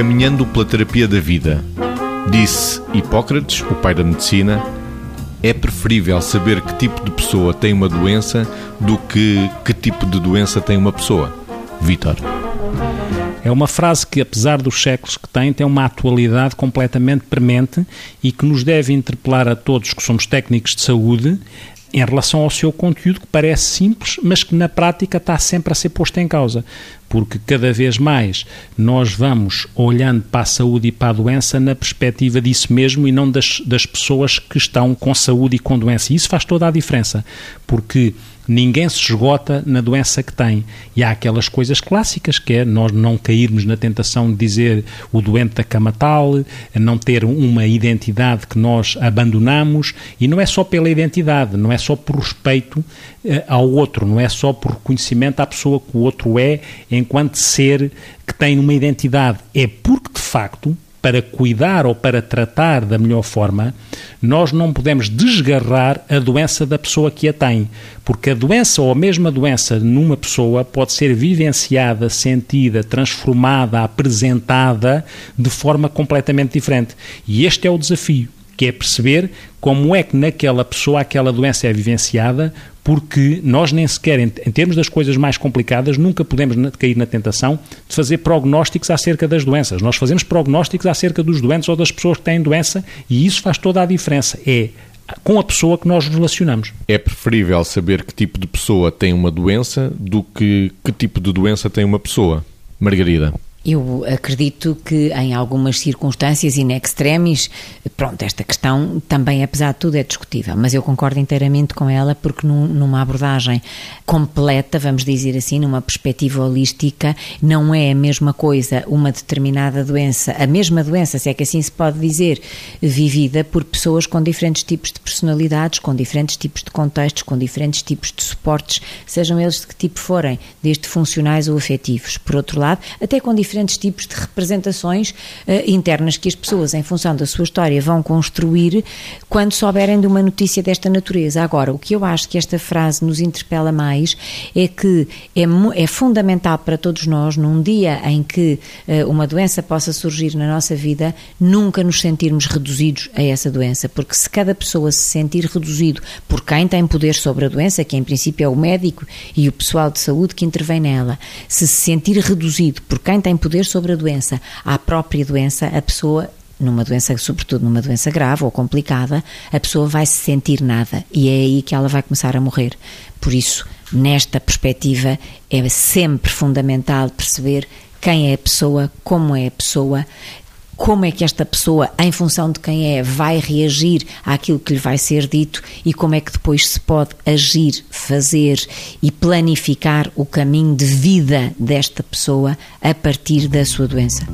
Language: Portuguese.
caminhando pela terapia da vida. Disse Hipócrates, o pai da medicina, é preferível saber que tipo de pessoa tem uma doença do que que tipo de doença tem uma pessoa. Vítor. É uma frase que, apesar dos séculos que tem, tem uma atualidade completamente premente e que nos deve interpelar a todos que somos técnicos de saúde em relação ao seu conteúdo, que parece simples, mas que na prática está sempre a ser posto em causa. Porque cada vez mais nós vamos olhando para a saúde e para a doença na perspectiva disso mesmo e não das, das pessoas que estão com saúde e com doença. E isso faz toda a diferença, porque ninguém se esgota na doença que tem. E há aquelas coisas clássicas, que é nós não cairmos na tentação de dizer o doente da cama tal, não ter uma identidade que nós abandonamos, e não é só pela identidade, não é só por respeito eh, ao outro, não é só por reconhecimento à pessoa que o outro é enquanto ser que tem uma identidade, é porque de facto para cuidar ou para tratar da melhor forma, nós não podemos desgarrar a doença da pessoa que a tem, porque a doença ou a mesma doença numa pessoa pode ser vivenciada, sentida, transformada, apresentada de forma completamente diferente. E este é o desafio que é perceber como é que naquela pessoa aquela doença é vivenciada, porque nós nem sequer, em, termos das coisas mais complicadas, nunca podemos cair na tentação de fazer prognósticos acerca das doenças. Nós fazemos prognósticos acerca dos doentes ou das pessoas que têm doença e isso faz toda a diferença. É com a pessoa que nós nos relacionamos. É preferível saber que tipo de pessoa tem uma doença do que que tipo de doença tem uma pessoa. Margarida. Eu acredito que em algumas circunstâncias in extremis, pronto, esta questão também, apesar de tudo, é discutível, mas eu concordo inteiramente com ela porque num, numa abordagem completa, vamos dizer assim, numa perspectiva holística, não é a mesma coisa uma determinada doença, a mesma doença, se é que assim se pode dizer, vivida por pessoas com diferentes tipos de personalidades, com diferentes tipos de contextos, com diferentes tipos de suportes, sejam eles de que tipo forem, desde funcionais ou afetivos. Por outro lado, até com diferentes tipos de representações uh, internas que as pessoas, em função da sua história, vão construir quando souberem de uma notícia desta natureza. Agora, o que eu acho que esta frase nos interpela mais é que é, é fundamental para todos nós, num dia em que uh, uma doença possa surgir na nossa vida, nunca nos sentirmos reduzidos a essa doença, porque se cada pessoa se sentir reduzido por quem tem poder sobre a doença, que em princípio é o médico e o pessoal de saúde que intervém nela, se se sentir reduzido por quem tem poder sobre a doença, à própria doença, a pessoa numa doença, sobretudo numa doença grave ou complicada, a pessoa vai se sentir nada e é aí que ela vai começar a morrer. Por isso, nesta perspectiva, é sempre fundamental perceber quem é a pessoa, como é a pessoa, como é que esta pessoa, em função de quem é, vai reagir àquilo que lhe vai ser dito e como é que depois se pode agir, fazer e planificar o caminho de vida desta pessoa a partir da sua doença.